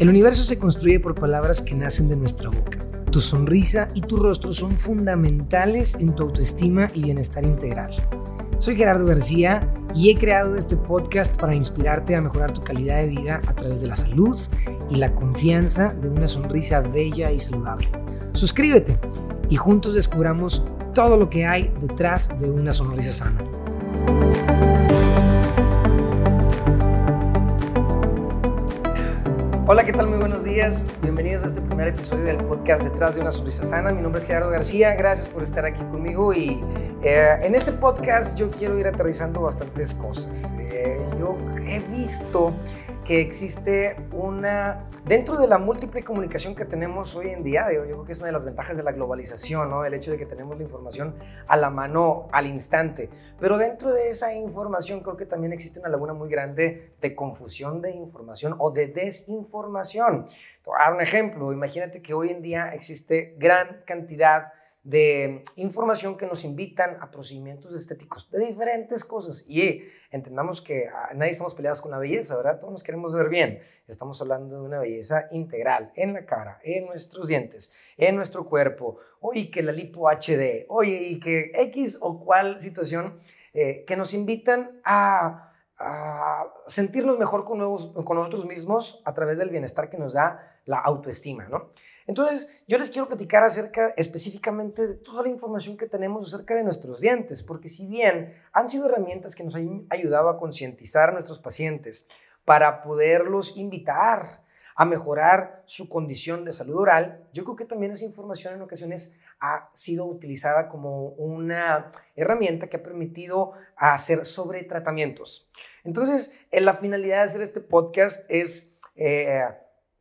El universo se construye por palabras que nacen de nuestra boca. Tu sonrisa y tu rostro son fundamentales en tu autoestima y bienestar integral. Soy Gerardo García y he creado este podcast para inspirarte a mejorar tu calidad de vida a través de la salud y la confianza de una sonrisa bella y saludable. Suscríbete y juntos descubramos todo lo que hay detrás de una sonrisa sana. Hola, ¿qué tal? Muy buenos días. Bienvenidos a este primer episodio del podcast Detrás de una Sonrisa Sana. Mi nombre es Gerardo García. Gracias por estar aquí conmigo. Y eh, en este podcast yo quiero ir aterrizando bastantes cosas. Eh, yo he visto que existe una, dentro de la múltiple comunicación que tenemos hoy en día, yo creo que es una de las ventajas de la globalización, ¿no? el hecho de que tenemos la información a la mano al instante, pero dentro de esa información creo que también existe una laguna muy grande de confusión de información o de desinformación. Te voy a dar un ejemplo, imagínate que hoy en día existe gran cantidad de información que nos invitan a procedimientos estéticos de diferentes cosas. Y entendamos que ah, nadie estamos peleados con la belleza, ¿verdad? Todos nos queremos ver bien. Estamos hablando de una belleza integral en la cara, en nuestros dientes, en nuestro cuerpo. Oye, que la lipo HD, oye, y que X o cual situación eh, que nos invitan a, a sentirnos mejor con, nuevos, con nosotros mismos a través del bienestar que nos da la autoestima, ¿no? Entonces, yo les quiero platicar acerca específicamente de toda la información que tenemos acerca de nuestros dientes, porque si bien han sido herramientas que nos han ayudado a concientizar a nuestros pacientes para poderlos invitar a mejorar su condición de salud oral, yo creo que también esa información en ocasiones ha sido utilizada como una herramienta que ha permitido hacer sobre tratamientos. Entonces, la finalidad de hacer este podcast es... Eh,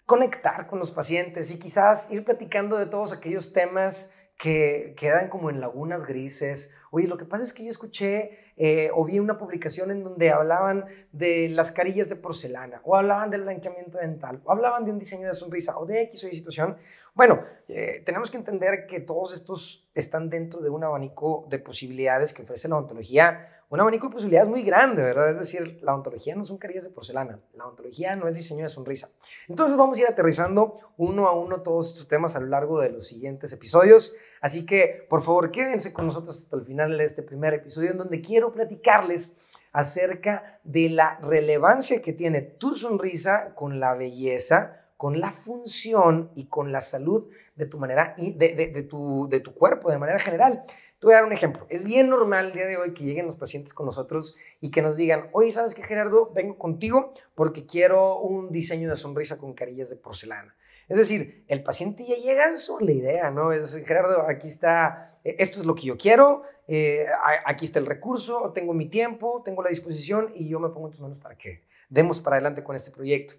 conectar con los pacientes y quizás ir platicando de todos aquellos temas que quedan como en lagunas grises. Oye, lo que pasa es que yo escuché eh, o vi una publicación en donde hablaban de las carillas de porcelana, o hablaban del blanqueamiento dental, o hablaban de un diseño de sonrisa, o de X o Y situación. Bueno, eh, tenemos que entender que todos estos están dentro de un abanico de posibilidades que ofrece la odontología un abanico de posibilidades muy grande, ¿verdad? Es decir, la ontología no son carillas de porcelana, la ontología no es diseño de sonrisa. Entonces vamos a ir aterrizando uno a uno todos estos temas a lo largo de los siguientes episodios. Así que, por favor, quédense con nosotros hasta el final de este primer episodio en donde quiero platicarles acerca de la relevancia que tiene tu sonrisa con la belleza, con la función y con la salud de tu manera, de, tu, de tu cuerpo de manera general. Te voy a dar un ejemplo. Es bien normal el día de hoy que lleguen los pacientes con nosotros y que nos digan, oye, ¿sabes qué, Gerardo? Vengo contigo porque quiero un diseño de sonrisa con carillas de porcelana. Es decir, el paciente ya llega sobre la idea, ¿no? Es Gerardo, aquí está, e, esto es lo que yo quiero, eh, aquí está el recurso, tengo mi tiempo, tengo la disposición y yo me pongo en tus manos para que demos para adelante con este proyecto.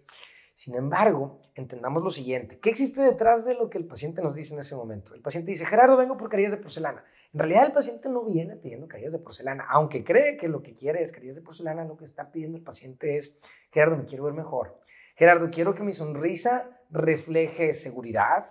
Sin embargo, entendamos lo siguiente. ¿Qué existe detrás de lo que el paciente nos dice en ese momento? El paciente dice, Gerardo, vengo por carillas de porcelana. En realidad el paciente no viene pidiendo carillas de porcelana, aunque cree que lo que quiere es carillas de porcelana, lo que está pidiendo el paciente es, Gerardo, me quiero ver mejor. Gerardo, quiero que mi sonrisa refleje seguridad,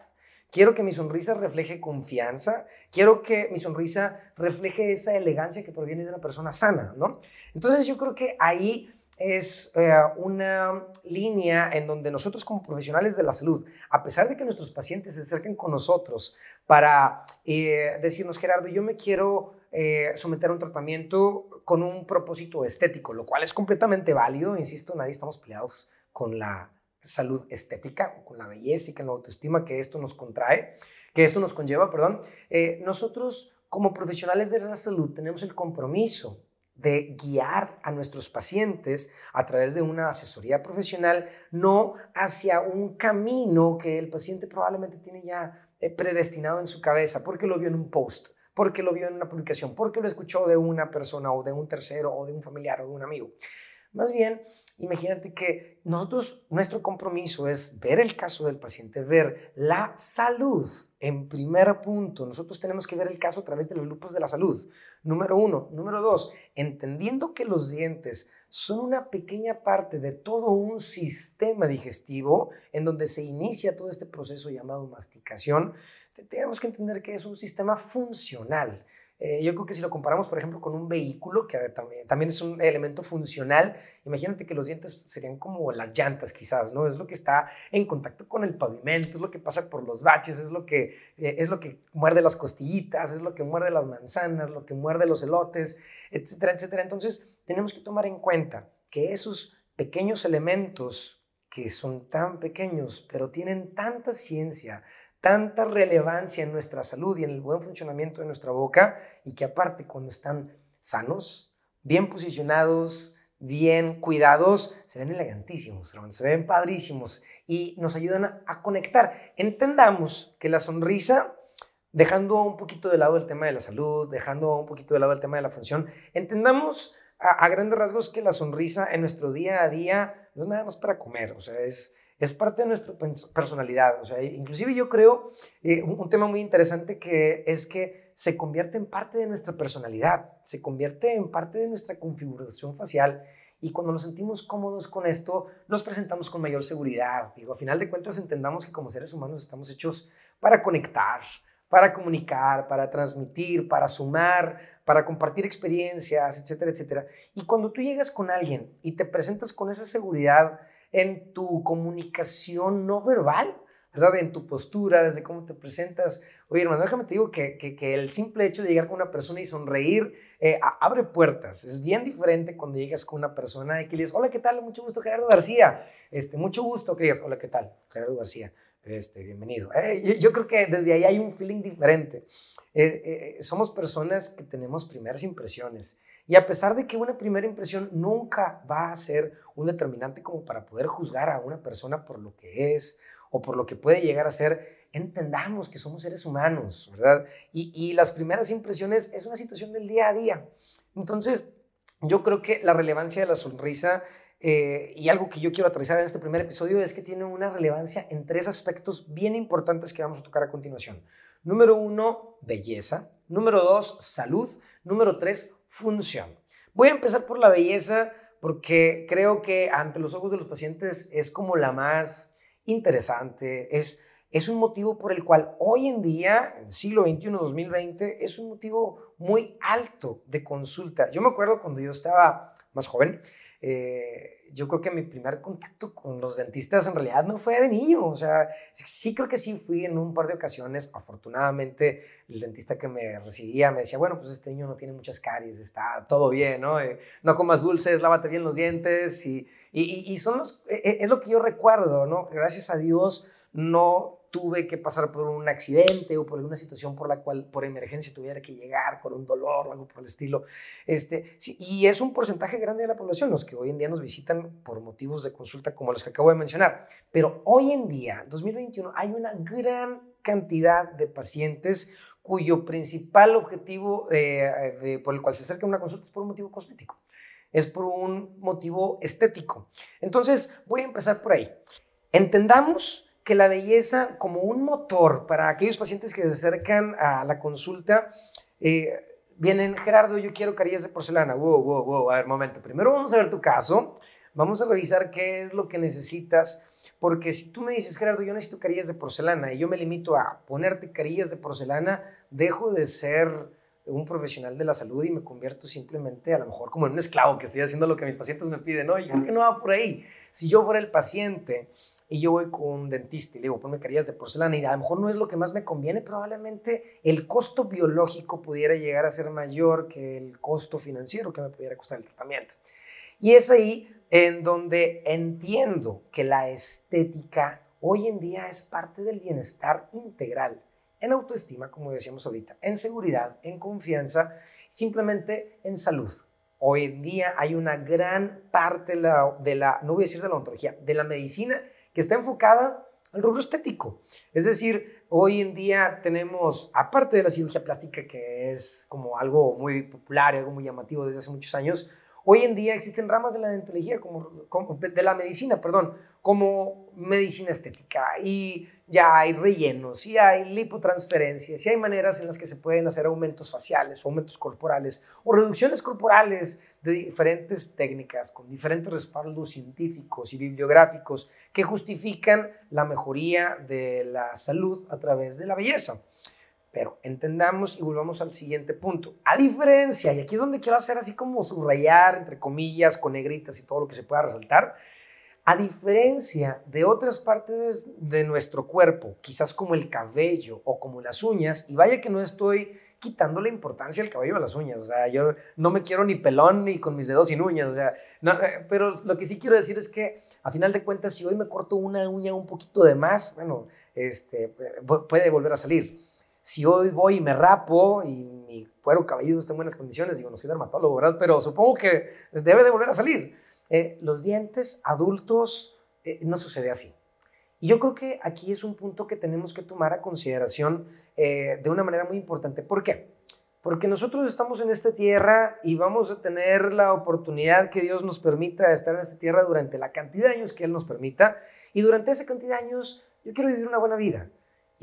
quiero que mi sonrisa refleje confianza, quiero que mi sonrisa refleje esa elegancia que proviene de una persona sana, ¿no? Entonces yo creo que ahí es eh, una línea en donde nosotros como profesionales de la salud, a pesar de que nuestros pacientes se acerquen con nosotros para eh, decirnos, Gerardo, yo me quiero eh, someter a un tratamiento con un propósito estético, lo cual es completamente válido, insisto, nadie estamos peleados con la salud estética o con la belleza y con la autoestima que esto nos contrae, que esto nos conlleva, perdón. nosotros como profesionales de la salud tenemos el compromiso de guiar a nuestros pacientes a través de una asesoría profesional, no hacia un camino que el paciente probablemente tiene ya eh, predestinado en su cabeza, porque lo vio en un post, porque lo vio en una publicación, porque lo escuchó de una persona o de un tercero o de un familiar o de un amigo. Más bien, imagínate que nosotros, nuestro compromiso es ver el caso del paciente, ver la salud en primer punto. Nosotros tenemos que ver el caso a través de los lupas de la salud. Número uno. Número dos, entendiendo que los dientes son una pequeña parte de todo un sistema digestivo en donde se inicia todo este proceso llamado masticación, tenemos que entender que es un sistema funcional. Eh, yo creo que si lo comparamos, por ejemplo, con un vehículo, que también, es un elemento funcional, imagínate que los dientes serían como las llantas quizás, ¿no? Es lo que está en contacto con el pavimento, es lo que pasa por los baches, es lo que, eh, es lo que muerde las costillitas, es lo que muerde las manzanas, lo que muerde los elotes, etcétera, etcétera. Entonces, tenemos que tomar en cuenta que esos pequeños elementos que son tan pequeños, pero tienen tanta ciencia, tanta relevancia en nuestra salud y en el buen funcionamiento de nuestra boca y que aparte cuando están sanos, bien posicionados, bien cuidados, se ven elegantísimos, se ven padrísimos y nos ayudan a, conectar. Entendamos que la sonrisa, dejando un poquito de lado el tema de la salud, dejando un poquito de lado el tema de la función, entendamos a, grandes rasgos que la sonrisa en nuestro día a día no es nada más para comer, o sea, es es parte de nuestra personalidad. O sea, inclusive yo creo eh, un, tema muy interesante que es que se convierte en parte de nuestra personalidad, se convierte en parte de nuestra configuración facial y cuando nos sentimos cómodos con esto, nos presentamos con mayor seguridad. Digo, a final de cuentas entendamos que como seres humanos estamos hechos para conectar, para comunicar, para transmitir, para sumar, para compartir experiencias, etcétera, etcétera. Y cuando tú llegas con alguien y te presentas con esa seguridad, en tu comunicación no verbal, ¿verdad? En tu postura, desde cómo te presentas. Oye, hermano, déjame te digo que, que, el simple hecho de llegar con una persona y sonreír eh, abre puertas. Es bien diferente cuando llegas con una persona y que le dices, hola, ¿qué tal? Mucho gusto, Gerardo García. Este, mucho gusto, que digas, hola, ¿qué tal? Gerardo García. Este, bienvenido. Eh, yo, creo que desde ahí hay un feeling diferente. Eh, somos personas que tenemos primeras impresiones y a pesar de que una primera impresión nunca va a ser un determinante como para poder juzgar a una persona por lo que es o por lo que puede llegar a ser, entendamos que somos seres humanos, ¿verdad? Y, las primeras impresiones es una situación del día a día. Entonces, yo creo que la relevancia de la sonrisa eh, y algo que yo quiero aterrizar en este primer episodio es que tiene una relevancia en tres aspectos bien importantes que vamos a tocar a continuación. Número uno, belleza. Número dos, salud. Número tres, función. Voy a empezar por la belleza porque creo que ante los ojos de los pacientes es como la más interesante, es, es un motivo por el cual hoy en día, en el siglo XXI, 2020, es un motivo muy alto de consulta. Yo me acuerdo cuando yo estaba más joven, eh, yo creo que mi primer contacto con los dentistas en realidad no fue de niño, o sea, sí creo que sí fui en un par de ocasiones, afortunadamente el dentista que me recibía me decía, bueno, pues este niño no tiene muchas caries, está todo bien, ¿no? Eh, no comas dulces, lávate bien los dientes y, y, y son los, e, e, es lo que yo recuerdo, ¿no? Gracias a Dios no tuve que pasar por un accidente o por alguna situación por la cual por emergencia tuviera que llegar con un dolor o algo por el estilo. Este, y es un porcentaje grande de la población los que hoy en día nos visitan por motivos de consulta como los que acabo de mencionar. Pero hoy en día, 2021, hay una gran cantidad de pacientes cuyo principal objetivo eh, por el cual se acerca a una consulta es por un motivo cosmético, es por un motivo estético. Entonces, voy a empezar por ahí. Entendamos que la belleza como un motor para aquellos pacientes que se acercan a la consulta, eh, vienen, Gerardo, yo quiero carillas de porcelana. Wow, wow, wow. A ver, momento. Primero vamos a ver tu caso. Vamos a revisar qué es lo que necesitas. Porque si tú me dices, Gerardo, yo necesito carillas de porcelana y yo me limito a ponerte carillas de porcelana, dejo de ser un profesional de la salud y me convierto simplemente a lo mejor como en un esclavo que estoy haciendo lo que mis pacientes me piden. No, yo creo que no va por ahí. Si yo fuera el paciente y yo voy con un dentista y le digo, ponme carillas de porcelana y a lo mejor no es lo que más me conviene, probablemente el costo biológico pudiera llegar a ser mayor que el costo financiero que me pudiera costar el tratamiento. Y es ahí en donde entiendo que la estética hoy en día es parte del bienestar integral, en autoestima, como decíamos ahorita, en seguridad, en confianza, simplemente en salud. Hoy en día hay una gran parte de la, de la no voy a decir de la ontología, de la medicina que está enfocada al rubro estético. Es decir, hoy en día tenemos, aparte de la cirugía plástica, que es como algo muy popular y algo muy llamativo desde hace muchos años, hoy en día existen ramas de la dentología, como, de la medicina, perdón, como medicina estética. Y ya hay rellenos, y hay lipotransferencias, y hay maneras en las que se pueden hacer aumentos faciales, aumentos corporales, o reducciones corporales de diferentes técnicas, con diferentes respaldos científicos y bibliográficos que justifican la mejoría de la salud a través de la belleza. Pero entendamos y volvamos al siguiente punto. A diferencia, y aquí es donde quiero hacer así como subrayar, entre comillas, con negritas y todo lo que se pueda resaltar, a diferencia de otras partes de nuestro cuerpo, quizás como el cabello o como las uñas, y vaya que no estoy quitando la importancia al cabello a las uñas, o sea, yo no me quiero ni pelón ni con mis dedos sin uñas, o sea, eh, pero lo que sí quiero decir es que a final de cuentas, si hoy me corto una uña un poquito de más, bueno, este, puede volver a salir. Si hoy voy y me rapo y mi cuero cabelludo está en buenas condiciones, digo, no soy dermatólogo, ¿verdad? Pero supongo que debe de volver a salir. Eh, los dientes adultos eh, no sucede así. Y yo creo que aquí es un punto que tenemos que tomar a consideración eh, de una manera muy importante. ¿Por qué? Porque nosotros estamos en esta tierra y vamos a tener la oportunidad que Dios nos permita estar en esta tierra durante la cantidad de años que Él nos permita. Y durante esa cantidad de años yo quiero vivir una buena vida.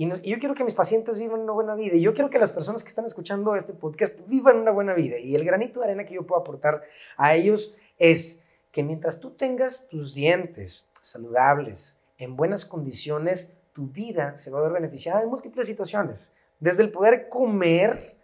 Y, yo quiero que mis pacientes vivan una buena vida. Y yo quiero que las personas que están escuchando este podcast vivan una buena vida. Y el granito de arena que yo puedo aportar a ellos es que mientras tú tengas tus dientes saludables, en buenas condiciones, tu vida se va a ver beneficiada en múltiples situaciones. Desde el poder comer,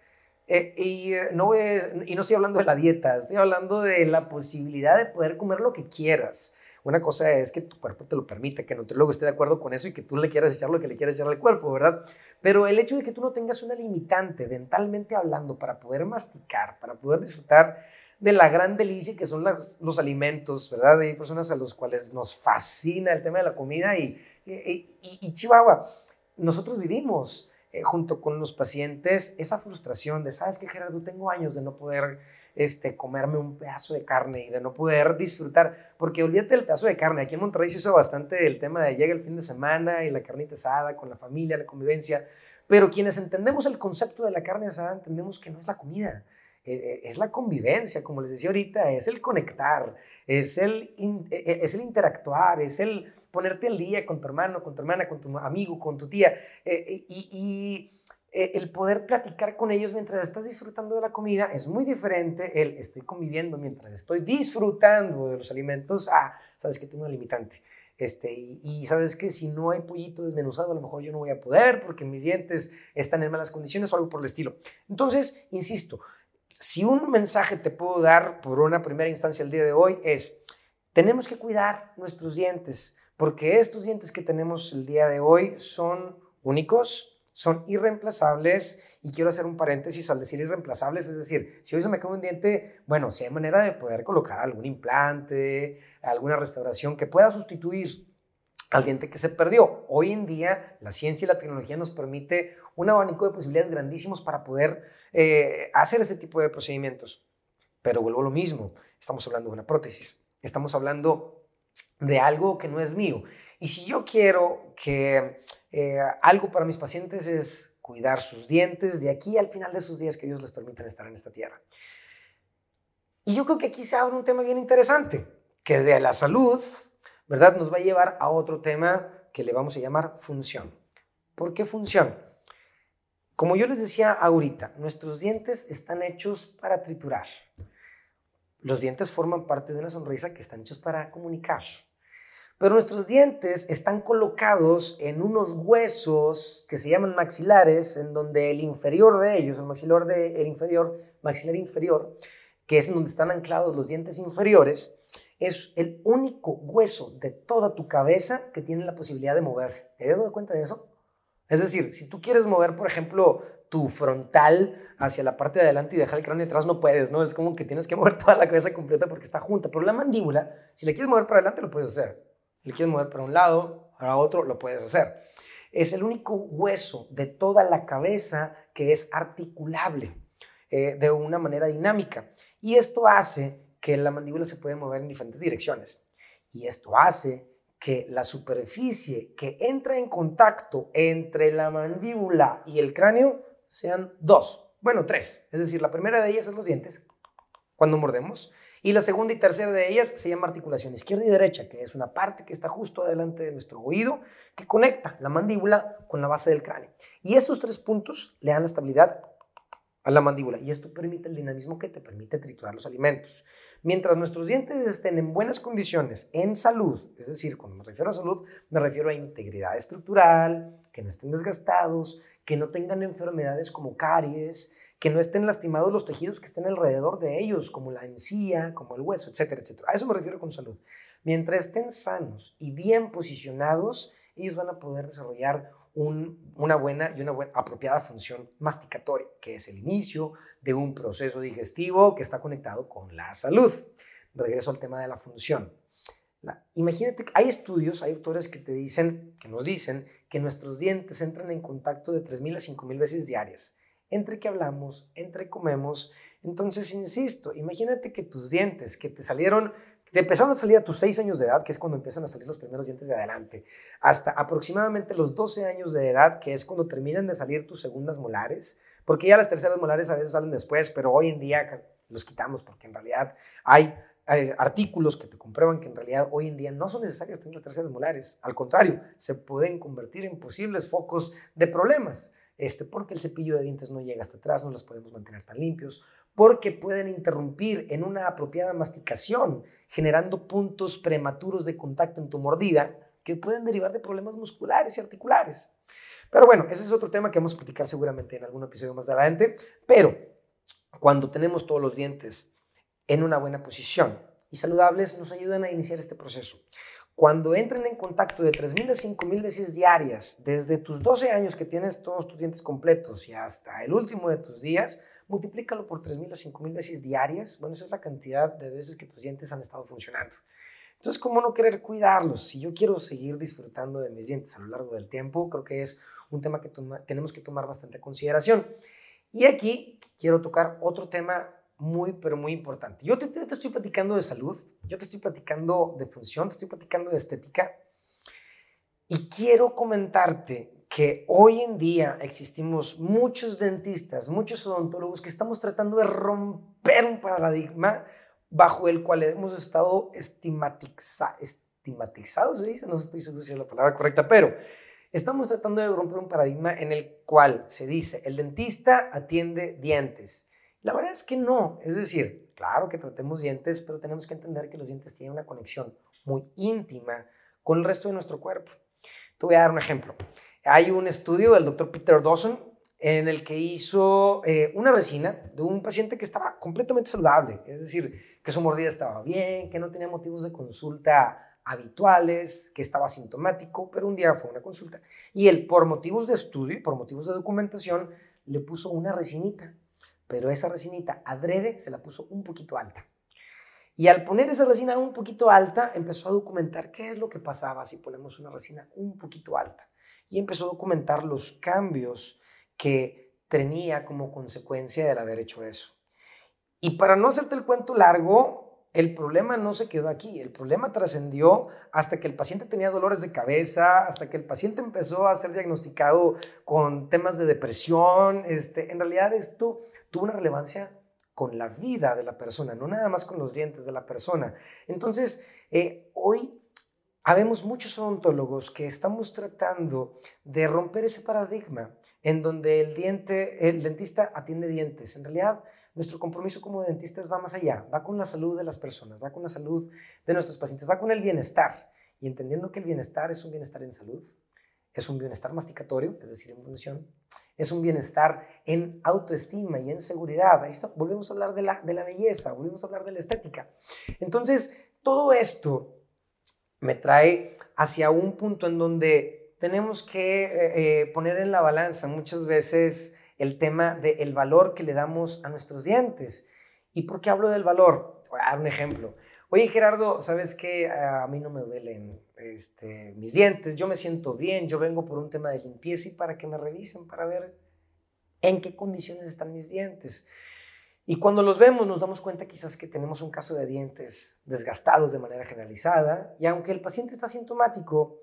eh, y, eh, no y no estoy hablando de la dieta, estoy hablando de la posibilidad de poder comer lo que quieras. Una cosa es que tu cuerpo te lo permite, que el nutriólogo esté de acuerdo con eso y que tú le quieras echar lo que le quieras echar al cuerpo, ¿verdad? Pero el hecho de que tú no tengas una limitante dentalmente hablando para poder masticar, para poder disfrutar de la gran delicia que son los alimentos, ¿verdad? Hay personas a los cuales nos fascina el tema de la comida y, y, Chihuahua, nosotros vivimos eh, junto con los pacientes esa frustración de, ¿sabes qué, Gerardo? Tengo años de no poder este, comerme un pedazo de carne y de no poder disfrutar, porque olvídate del pedazo de carne. Aquí en Monterrey se usa bastante el tema de llega el fin de semana y la carnita asada con la familia, la convivencia, pero quienes entendemos el concepto de la carne asada entendemos que no es la comida e, e, es la convivencia, como les decía ahorita, es el conectar, es el, e, es el interactuar, es el ponerte al día con tu hermano, con tu hermana, con tu amigo, con tu tía, y, el poder platicar con ellos mientras estás disfrutando de la comida es muy diferente el estoy conviviendo mientras estoy disfrutando de los alimentos a, sabes que tengo una limitante. Este, y, y, sabes que si no hay pollito desmenuzado, a lo mejor yo no voy a poder porque mis dientes están en malas condiciones o algo por el estilo. Entonces, insisto, si un mensaje te puedo dar por una primera instancia el día de hoy es, tenemos que cuidar nuestros dientes, porque estos dientes que tenemos el día de hoy son únicos, son irreemplazables y quiero hacer un paréntesis al decir irreemplazables, es decir, si hoy se me cae un diente, bueno, si hay manera de poder colocar algún implante, alguna restauración que pueda sustituir al diente que se perdió. Hoy en día la ciencia y la tecnología nos permite un abanico de posibilidades grandísimos para poder eh, hacer este tipo de procedimientos. Pero vuelvo a lo mismo, estamos hablando de una prótesis, estamos hablando de algo que no es mío. Y si yo quiero que eh, algo para mis pacientes es cuidar sus dientes de aquí al final de sus días que Dios les permita estar en esta tierra. Y yo creo que aquí se abre un tema bien interesante, que de la salud ¿verdad? Nos va a llevar a otro tema que le vamos a llamar función. ¿Por qué función? Como yo les decía ahorita, nuestros dientes están hechos para triturar. Los dientes forman parte de una sonrisa que están hechos para comunicar. Pero nuestros dientes están colocados en unos huesos que se llaman maxilares, en donde el inferior de ellos, el maxilar el inferior, maxilar inferior, que es en donde están anclados los dientes inferiores, es el único hueso de toda tu cabeza que tiene la posibilidad de moverse. ¿Te has dado cuenta de eso? Es decir, si tú quieres mover, por ejemplo, tu frontal hacia la parte de adelante y dejar el cráneo atrás, no puedes, ¿no? Es como que tienes que mover toda la cabeza completa porque está junta. Pero la mandíbula, si la quieres mover para adelante, lo puedes hacer. La quieres mover para un lado, para otro, lo puedes hacer. Es el único hueso de toda la cabeza que es articulable eh, de una manera dinámica. Y esto hace que la mandíbula se puede mover en diferentes direcciones. Y esto hace que la superficie que entra en contacto entre la mandíbula y el cráneo sean dos, bueno, tres. Es decir, la primera de ellas es los dientes, cuando mordemos, y la segunda y tercera de ellas se llama articulación izquierda y derecha, que es una parte que está justo adelante de nuestro oído, que conecta la mandíbula con la base del cráneo. Y estos tres puntos le dan estabilidad a la mandíbula y esto permite el dinamismo que te permite triturar los alimentos. Mientras nuestros dientes estén en buenas condiciones, en salud, es decir, cuando me refiero a salud, me refiero a integridad estructural, que no estén desgastados, que no tengan enfermedades como caries, que no estén lastimados los tejidos que estén alrededor de ellos, como la encía, como el hueso, etcétera, etcétera. A eso me refiero con salud. Mientras estén sanos y bien posicionados, ellos van a poder desarrollar una buena y una apropiada función masticatoria, que es el inicio de un proceso digestivo que está conectado con la salud. Regreso al tema de la función. imagínate, hay estudios, hay autores que te dicen, que nos dicen que nuestros dientes entran en contacto de 3.000 a 5.000 veces diarias, entre que hablamos, entre comemos. Entonces, insisto, imagínate que tus dientes que te salieron te empezaron a salir a tus 6 años de edad, que es cuando empiezan a salir los primeros dientes de adelante, hasta aproximadamente los 12 años de edad, que es cuando terminan de salir tus segundas molares, porque ya las terceras molares a veces salen después, pero hoy en día los quitamos porque en realidad hay, artículos que te comprueban que en realidad hoy en día no son necesarias tener las terceras molares, al contrario, se pueden convertir en posibles focos de problemas. Este, porque el cepillo de dientes no llega hasta atrás, no los podemos mantener tan limpios, porque pueden interrumpir en una apropiada masticación, generando puntos prematuros de contacto en tu mordida que pueden derivar de problemas musculares y articulares. Pero bueno, ese es otro tema que vamos a platicar seguramente en algún episodio más adelante, pero cuando tenemos todos los dientes en una buena posición y saludables, nos ayudan a iniciar este proceso. Cuando entren en contacto de 3.000 a 5.000 veces diarias, desde tus 12 años que tienes todos tus dientes completos y hasta el último de tus días, multiplícalo por 3.000 a 5.000 veces diarias. Bueno, esa es la cantidad de veces que tus dientes han estado funcionando. Entonces, ¿cómo no querer cuidarlos? Si yo quiero seguir disfrutando de mis dientes a lo largo del tiempo, creo que es un tema que tenemos que tomar bastante consideración. Y aquí quiero tocar otro tema muy, pero muy importante. Yo te, estoy platicando de salud, yo te estoy platicando de función, te estoy platicando de estética. Y quiero comentarte que hoy en día existimos muchos dentistas, muchos odontólogos que estamos tratando de romper un paradigma bajo el cual hemos estado estigmatiza, estigmatizados, ¿se dice? No estoy seguro si es la palabra correcta, pero estamos tratando de romper un paradigma en el cual se dice, el dentista atiende dientes. La verdad es que no, es decir, claro que tratemos dientes, pero tenemos que entender que los dientes tienen una conexión muy íntima con el resto de nuestro cuerpo. Te voy a dar un ejemplo. Hay un estudio del doctor Peter Dawson en el que hizo eh, una resina de un paciente que estaba completamente saludable, es decir, que su mordida estaba bien, que no tenía motivos de consulta habituales, que estaba sintomático, pero un día fue una consulta y él, por motivos de estudio y por motivos de documentación, le puso una resinita, pero esa resinita adrede se la puso un poquito alta. Y al poner esa resina un poquito alta, empezó a documentar qué es lo que pasaba si ponemos una resina un poquito alta y empezó a documentar los cambios que tenía como consecuencia de haber hecho eso. Y para no hacerte el cuento largo, el problema no se quedó aquí, el problema trascendió hasta que el paciente tenía dolores de cabeza, hasta que el paciente empezó a ser diagnosticado con temas de depresión. Este, en realidad esto tuvo una relevancia con la vida de la persona, no nada más con los dientes de la persona. Entonces, eh, hoy Habemos muchos odontólogos que estamos tratando de romper ese paradigma en donde el, diente, el dentista atiende dientes. En realidad, nuestro compromiso como dentistas va más allá, va con la salud de las personas, va con la salud de nuestros pacientes, va con el bienestar. Y entendiendo que el bienestar es un bienestar en salud, es un bienestar masticatorio, es decir, en función, es un bienestar en autoestima y en seguridad. Ahí está, volvemos a hablar de la, belleza, volvemos a hablar de la estética. Entonces, todo esto me trae hacia un punto en donde tenemos que eh, eh, poner en la balanza muchas veces el tema del valor que le damos a nuestros dientes. ¿Y por qué hablo del valor? Voy a dar un ejemplo. Oye, Gerardo, ¿sabes qué? A mí no me duelen este, mis dientes, yo me siento bien, yo vengo por un tema de limpieza y para que me revisen, para ver en qué condiciones están mis dientes. Y cuando los vemos nos damos cuenta quizás que tenemos un caso de dientes desgastados de manera generalizada y aunque el paciente está sintomático,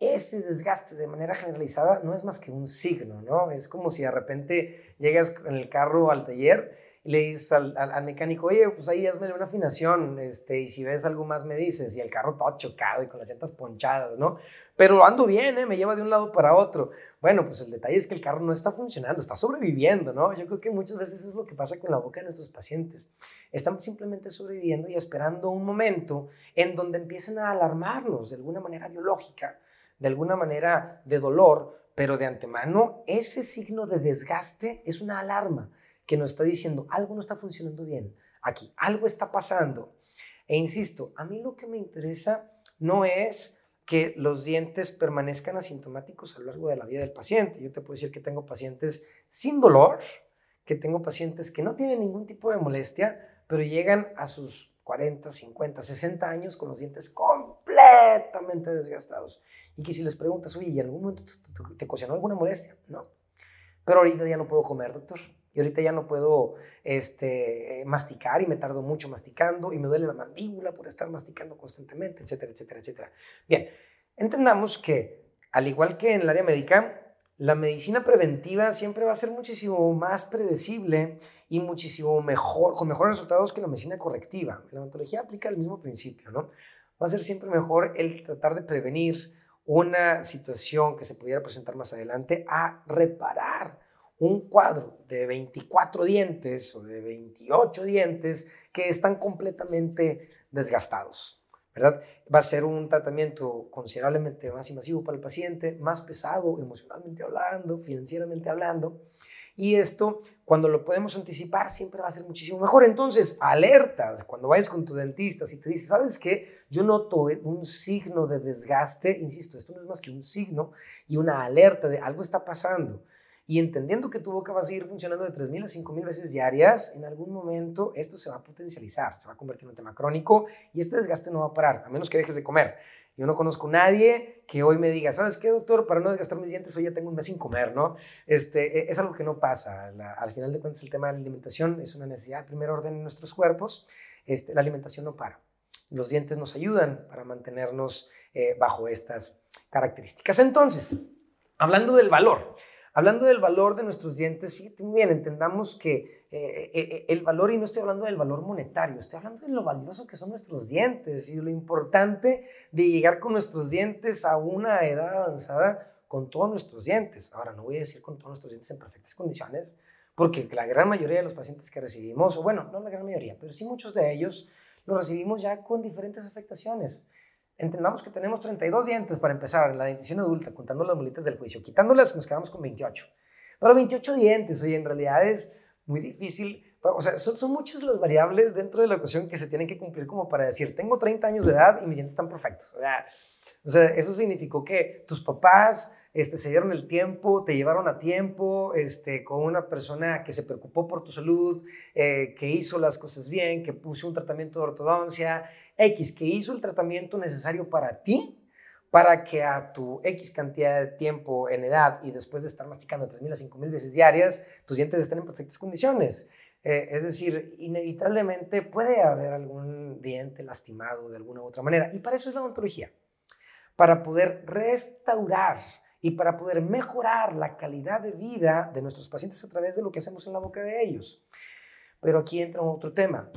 ese desgaste de manera generalizada no es más que un signo, ¿no? Es como si de repente llegas en el carro al taller le dices al, mecánico, oye, pues ahí hazme una afinación, este, y si ves algo más me dices, y el carro todo chocado y con las llantas ponchadas, ¿no? Pero ando bien, ¿eh? Me lleva de un lado para otro. Bueno, pues el detalle es que el carro no está funcionando, está sobreviviendo, ¿no? Yo creo que muchas veces es lo que pasa con la boca de nuestros pacientes. Están simplemente sobreviviendo y esperando un momento en donde empiecen a alarmarnos de alguna manera biológica, de alguna manera de dolor, pero de antemano ese signo de desgaste es una alarma que nos está diciendo algo no está funcionando bien aquí, algo está pasando. E insisto, a mí lo que me interesa no es que los dientes permanezcan asintomáticos a lo largo de la vida del paciente. Yo te puedo decir que tengo pacientes sin dolor, que tengo pacientes que no tienen ningún tipo de molestia, pero llegan a sus 40, 50, 60 años con los dientes completamente desgastados. Y que si les preguntas, oye, ¿y en algún momento te, te ocasionó alguna molestia? No. Pero ahorita ya no puedo comer, doctor y ahorita ya no puedo este, masticar y me tardo mucho masticando y me duele la mandíbula por estar masticando constantemente, etcétera, etcétera, etcétera. Bien, entendamos que al igual que en el área médica, la medicina preventiva siempre va a ser muchísimo más predecible y muchísimo mejor, con mejores resultados que la medicina correctiva. La odontología aplica el mismo principio, ¿no? Va a ser siempre mejor el tratar de prevenir una situación que se pudiera presentar más adelante a reparar un cuadro de 24 dientes o de 28 dientes que están completamente desgastados. ¿verdad? Va a ser un tratamiento considerablemente más invasivo para el paciente, más pesado emocionalmente hablando, financieramente hablando. Y esto, cuando lo podemos anticipar, siempre va a ser muchísimo mejor. Entonces, alertas cuando vayas con tu dentista, si te dice, ¿sabes qué? Yo noto un signo de desgaste, insisto, esto no es más que un signo y una alerta de algo está pasando y entendiendo que tu boca va a seguir funcionando de 3.000 a 5.000 veces diarias, en algún momento esto se va a potencializar, se va a convertir en un tema crónico y este desgaste no va a parar, a menos que dejes de comer. Yo no conozco a nadie que hoy me diga, ¿sabes qué, doctor? Para no desgastar mis dientes, hoy ya tengo un mes sin comer, ¿no? Este, e, es algo que no pasa. al final de cuentas, el tema de la alimentación es una necesidad de primer orden en nuestros cuerpos. Este, la alimentación no para. Los dientes nos ayudan para mantenernos eh, bajo estas características. Entonces, hablando del valor, Hablando del valor de nuestros dientes, fíjate muy bien, entendamos que eh, eh, eh, el valor, y no estoy hablando del valor monetario, estoy hablando de lo valioso que son nuestros dientes y lo importante de llegar con nuestros dientes a una edad avanzada con todos nuestros dientes. Ahora, no voy a decir con todos nuestros dientes en perfectas condiciones, porque la gran mayoría de los pacientes que recibimos, o bueno, no la gran mayoría, pero sí muchos de ellos, los recibimos ya con diferentes afectaciones entendamos que tenemos 32 dientes para empezar en la dentición adulta, contando las muletas del juicio. Quitándolas nos quedamos con 28. Pero 28 dientes, oye, en realidad es muy difícil. O sea, son, son, muchas las variables dentro de la ecuación que se tienen que cumplir como para decir, tengo 30 años de edad y mis dientes están perfectos. O sea, eso significó que tus papás este, se dieron el tiempo, te llevaron a tiempo, este, con una persona que se preocupó por tu salud, eh, que hizo las cosas bien, que puso un tratamiento de ortodoncia, X, que hizo el tratamiento necesario para ti, para que a tu X cantidad de tiempo en edad y después de estar masticando 3.000 a 5.000 veces diarias, tus dientes estén en perfectas condiciones. Eh, es decir, inevitablemente puede haber algún diente lastimado de alguna u otra manera. Y para eso es la odontología. Para poder restaurar y para poder mejorar la calidad de vida de nuestros pacientes a través de lo que hacemos en la boca de ellos. Pero aquí entra otro tema,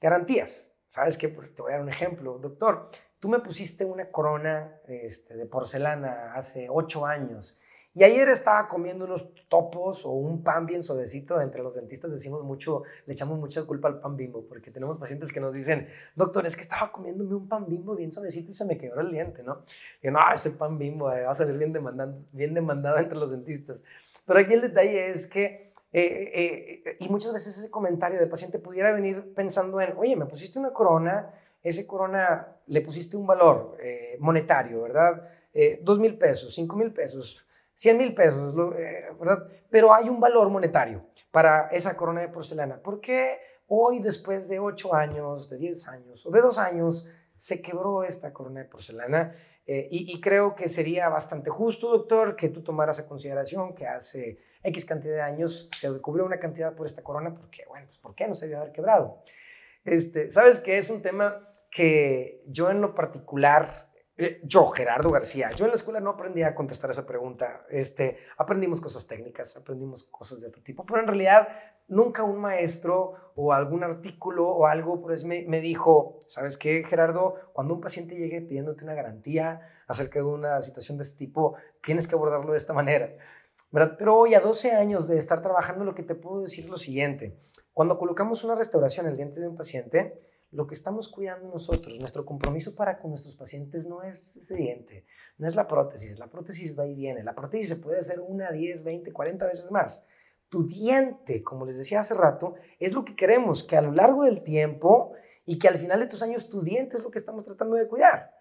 garantías. ¿Sabes qué? Te voy a dar un ejemplo. Doctor, tú me pusiste una corona este, de porcelana hace ocho años y ayer estaba comiendo unos topos o un pan bien suavecito. Entre los dentistas decimos mucho, le echamos mucha culpa al pan bimbo, porque tenemos pacientes que nos dicen, doctor, es que estaba comiéndome un pan bimbo bien suavecito y se me quebró el diente, ¿no? Y no, ese pan bimbo eh, va a salir bien demandado, bien demandado entre los dentistas. Pero aquí el detalle es que, eh, eh, y muchas veces ese comentario del paciente pudiera venir pensando en, oye, me pusiste una corona, ese corona le pusiste un valor monetario, ¿verdad? dos mil pesos, cinco mil pesos 100 mil pesos, eh, ¿verdad? Pero hay un valor monetario para esa corona de porcelana. ¿Por qué hoy, después de 8 años, de 10 años o de 2 años, se quebró esta corona de porcelana? Eh, y, creo que sería bastante justo, doctor, que tú tomaras a consideración que hace X cantidad de años se cubrió una cantidad por esta corona, porque, bueno, pues ¿por qué no se debió haber quebrado? Este, Sabes que es un tema que yo en lo particular Eh, yo, Gerardo García, yo en la escuela no aprendí a contestar esa pregunta. Este, aprendimos cosas técnicas, aprendimos cosas de otro tipo, pero en realidad nunca un maestro o algún artículo o algo pues, me, me dijo, ¿sabes qué, Gerardo? Cuando un paciente llegue pidiéndote una garantía acerca de una situación de este tipo, tienes que abordarlo de esta manera. ¿verdad? Pero hoy, a 12 años de estar trabajando, lo que te puedo decir es lo siguiente. Cuando colocamos una restauración en el diente de un paciente, lo que estamos cuidando nosotros, nuestro compromiso para con nuestros pacientes no es ese diente, no es la prótesis. La prótesis va y viene. La prótesis se puede hacer una, 10, 20, 40 veces más. Tu diente, como les decía hace rato, es lo que queremos, que a lo largo del tiempo y que al final de tus años tu diente es lo que estamos tratando de cuidar.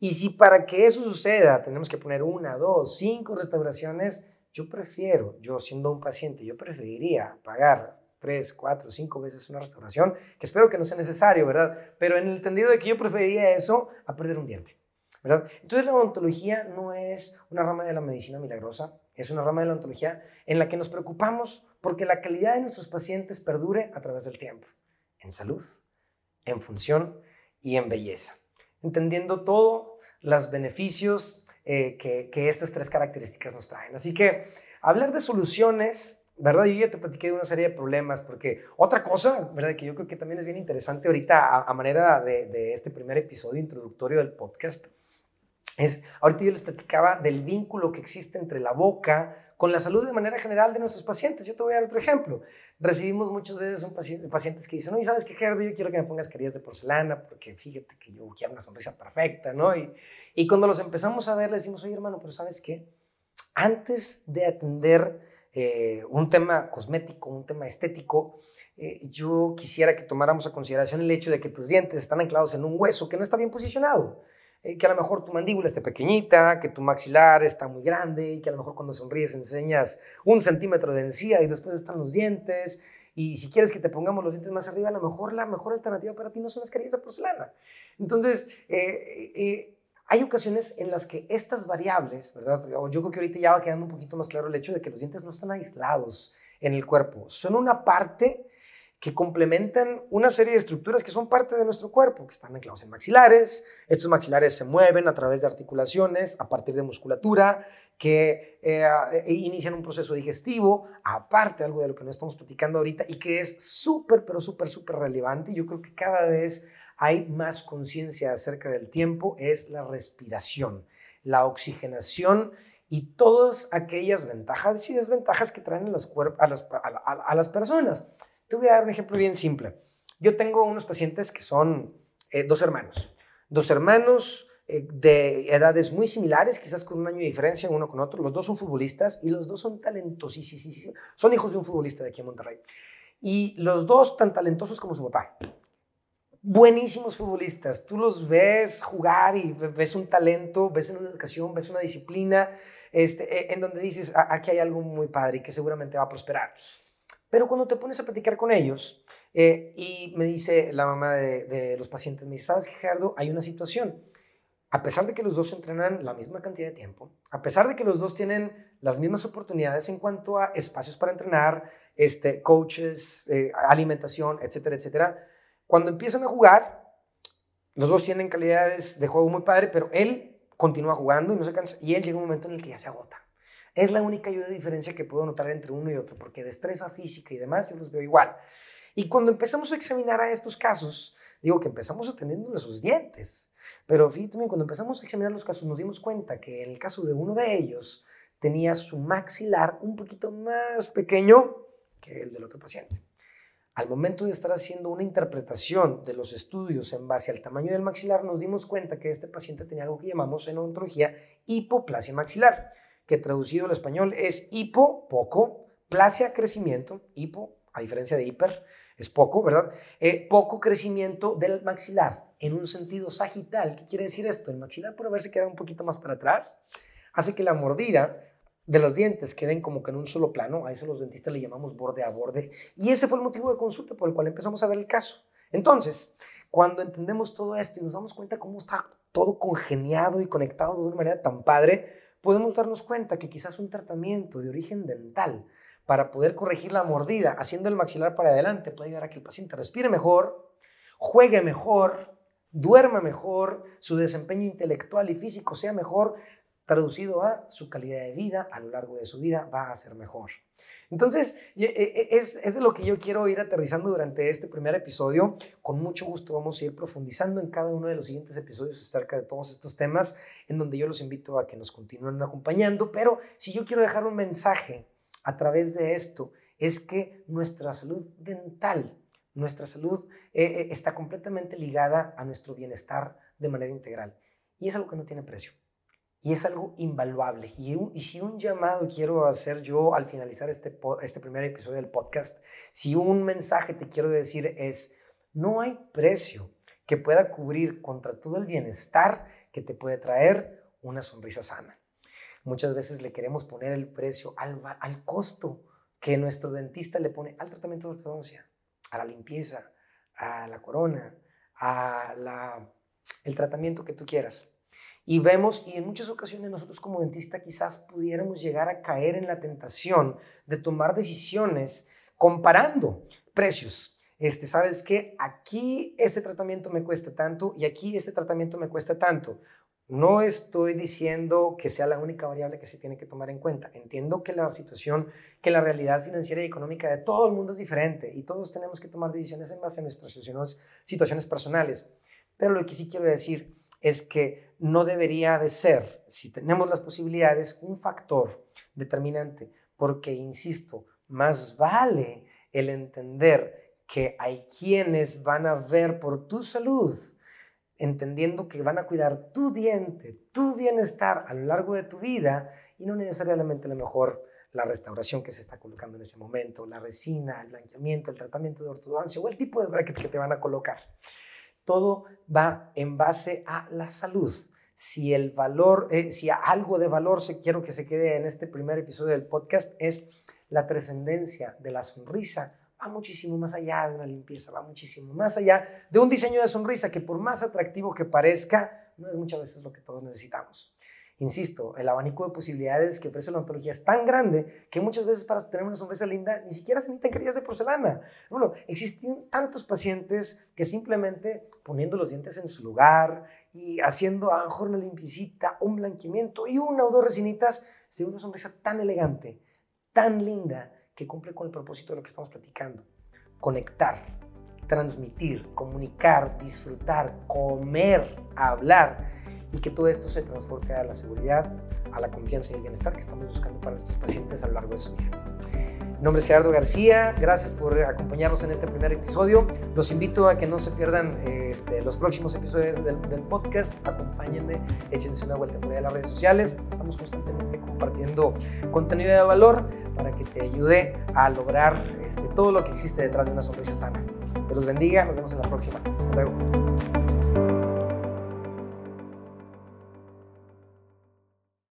Y si para que eso suceda tenemos que poner una, dos, cinco restauraciones, yo prefiero, yo siendo un paciente, yo preferiría pagar tres, cuatro, cinco veces una restauración, que espero que no sea necesario, ¿verdad? Pero en el entendido de que yo preferiría eso a perder un diente, ¿verdad? Entonces la odontología no es una rama de la medicina milagrosa, es una rama de la odontología en la que nos preocupamos porque la calidad de nuestros pacientes perdure a través del tiempo, en salud, en función y en belleza, entendiendo todos los beneficios eh, que, que estas tres características nos traen. Así que hablar de soluciones ¿verdad? Yo ya te platiqué de una serie de problemas, porque otra cosa, ¿verdad? Que yo creo que también es bien interesante ahorita a, manera de, de, este primer episodio introductorio del podcast, es, ahorita yo les platicaba del vínculo que existe entre la boca con la salud de manera general de nuestros pacientes. Yo te voy a dar otro ejemplo. Recibimos muchas veces un paciente, pacientes que dicen, no, ¿y sabes qué, Gerardo? Yo quiero que me pongas carillas de porcelana, porque fíjate que yo quiero una sonrisa perfecta, ¿no? Y, y cuando los empezamos a ver, le decimos, oye, hermano, pero ¿sabes qué? Antes de atender eh, un tema cosmético, un tema estético, eh, yo quisiera que tomáramos a consideración el hecho de que tus dientes están anclados en un hueso que no está bien posicionado. Eh, que a lo mejor tu mandíbula esté pequeñita, que tu maxilar está muy grande y que a lo mejor cuando sonríes enseñas un centímetro de encía y después están los dientes. Y si quieres que te pongamos los dientes más arriba, a lo mejor la mejor alternativa para ti no son las carillas de porcelana. Entonces, eh, hay ocasiones en las que estas variables, ¿verdad? Yo creo que ahorita ya va quedando un poquito más claro el hecho de que los dientes no están aislados en el cuerpo, son una parte que complementan una serie de estructuras que son parte de nuestro cuerpo, que están anclados en maxilares. Estos maxilares se mueven a través de articulaciones, a partir de musculatura, que eh, e inician un proceso digestivo, aparte algo de lo que no estamos platicando ahorita y que es súper, pero súper, súper relevante. Yo creo que cada vez hay más conciencia acerca del tiempo es la respiración, la oxigenación y todas aquellas ventajas y desventajas que traen a las, a las, a las personas. Te voy a dar un ejemplo bien simple. Yo tengo unos pacientes que son eh, dos hermanos, dos hermanos eh, de edades muy similares, quizás con un año de diferencia uno con otro. Los dos son futbolistas y los dos son talentosísimos. Son hijos de un futbolista de aquí en Monterrey. Y los dos tan talentosos como su papá buenísimos futbolistas. Tú los ves jugar y ves un talento, ves una educación, ves una disciplina, este, e, en donde dices, aquí hay algo muy padre y que seguramente va a prosperar. Pero cuando te pones a platicar con ellos eh, y me dice la mamá de, los pacientes, me dice, ¿sabes qué, Gerardo? Hay una situación. A pesar de que los dos entrenan la misma cantidad de tiempo, a pesar de que los dos tienen las mismas oportunidades en cuanto a espacios para entrenar, este, coaches, eh, alimentación, etcétera, etcétera, cuando empiezan a jugar, los dos tienen calidades de juego muy padre, pero él continúa jugando y no se cansa. Y él llega un momento en el que ya se agota. Es la única ayuda de diferencia que puedo notar entre uno y otro, porque destreza física y demás yo los veo igual. Y cuando empezamos a examinar a estos casos, digo que empezamos atendiendo sus dientes. Pero fíjate, cuando empezamos a examinar los casos, nos dimos cuenta que en el caso de uno de ellos tenía su maxilar un poquito más pequeño que el del otro paciente al momento de estar haciendo una interpretación de los estudios en base al tamaño del maxilar, nos dimos cuenta que este paciente tenía algo que llamamos en odontología hipoplasia maxilar, que traducido al español es hipo, poco, plasia, crecimiento, hipo, a diferencia de hiper, es poco, ¿verdad? Eh, poco crecimiento del maxilar en un sentido sagital. ¿Qué quiere decir esto? El maxilar, por haberse quedado un poquito más para atrás, hace que la mordida de los dientes queden como que en un solo plano, a eso los dentistas le llamamos borde a borde, y ese fue el motivo de consulta por el cual empezamos a ver el caso. Entonces, cuando entendemos todo esto y nos damos cuenta cómo está todo congeniado y conectado de una manera tan padre, podemos darnos cuenta que quizás un tratamiento de origen dental para poder corregir la mordida, haciendo el maxilar para adelante, puede ayudar a que el paciente respire mejor, juegue mejor, duerma mejor, su desempeño intelectual y físico sea mejor, traducido a su calidad de vida a lo largo de su vida va a ser mejor. Entonces, e, e, es, de lo que yo quiero ir aterrizando durante este primer episodio. Con mucho gusto vamos a ir profundizando en cada uno de los siguientes episodios acerca de todos estos temas, en donde yo los invito a que nos continúen acompañando. Pero si yo quiero dejar un mensaje a través de esto, es que nuestra salud dental, nuestra salud eh, eh, está completamente ligada a nuestro bienestar de manera integral. Y es algo que no tiene precio. Y es algo invaluable. Y, si un llamado quiero hacer yo al finalizar este, este primer episodio del podcast, si un mensaje te quiero decir es, no hay precio que pueda cubrir contra todo el bienestar que te puede traer una sonrisa sana. Muchas veces le queremos poner el precio al, al costo que nuestro dentista le pone al tratamiento de ortodoncia, a la limpieza, a la corona, a la, el tratamiento que tú quieras. Y vemos, y en muchas ocasiones nosotros como dentista quizás pudiéramos llegar a caer en la tentación de tomar decisiones comparando precios. Este, ¿sabes qué? Aquí este tratamiento me cuesta tanto y aquí este tratamiento me cuesta tanto. No estoy diciendo que sea la única variable que se tiene que tomar en cuenta. Entiendo que la situación, que la realidad financiera y económica de todo el mundo es diferente y todos tenemos que tomar decisiones en base a nuestras situaciones, situaciones personales. Pero lo que sí quiero decir es que no debería de ser, si tenemos las posibilidades, un factor determinante, porque, insisto, más vale el entender que hay quienes van a ver por tu salud, entendiendo que van a cuidar tu diente, tu bienestar a lo largo de tu vida y no necesariamente a lo mejor la restauración que se está colocando en ese momento, la resina, el blanqueamiento, el tratamiento de ortodoncia o el tipo de bracket que te van a colocar. Todo va en base a la salud. Si el valor, eh, si algo de valor se quiero que se quede en este primer episodio del podcast es la trascendencia de la sonrisa va muchísimo más allá de una limpieza, va muchísimo más allá de un diseño de sonrisa que por más atractivo que parezca, no es muchas veces lo que todos necesitamos. Insisto, el abanico de posibilidades que ofrece la ontología es tan grande que muchas veces para tener una sonrisa linda ni siquiera se necesitan carillas de porcelana. Bueno, existen tantos pacientes que simplemente poniendo los dientes en su lugar y haciendo a lo mejor una limpiecita, un blanqueamiento y una o dos resinitas, se ve una sonrisa tan elegante, tan linda, que cumple con el propósito de lo que estamos platicando. Conectar, transmitir, comunicar, disfrutar, comer, hablar y que todo esto se transporte a la seguridad, a la confianza y el bienestar que estamos buscando para nuestros pacientes a lo largo de su vida. Mi nombre es Gerardo García, gracias por acompañarnos en este primer episodio. Los invito a que no se pierdan este, los próximos episodios del, podcast. Acompáñenme, échense una vuelta por ahí a las redes sociales. Estamos constantemente compartiendo contenido de valor para que te ayude a lograr este, todo lo que existe detrás de una sonrisa sana. Que los bendiga, nos vemos en la próxima. Hasta luego.